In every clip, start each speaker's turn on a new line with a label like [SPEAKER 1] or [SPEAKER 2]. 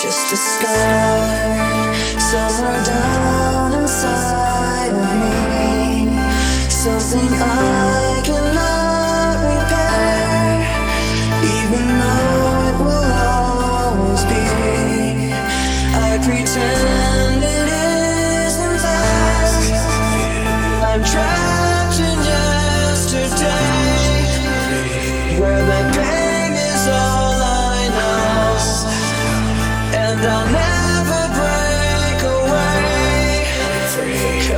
[SPEAKER 1] Just a scar somewhere down inside I cannot repair, even though it will always be. I pretend.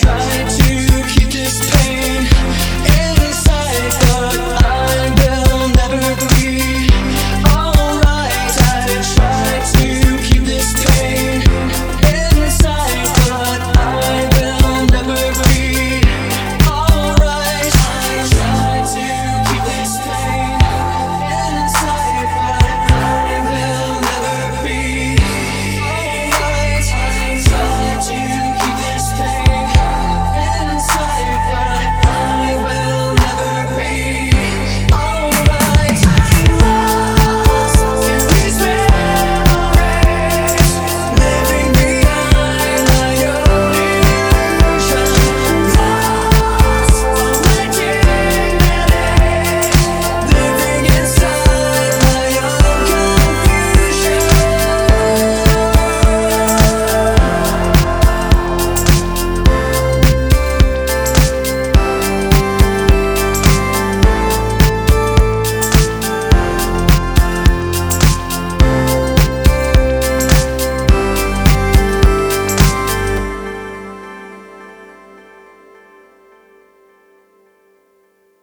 [SPEAKER 1] try to keep this pain.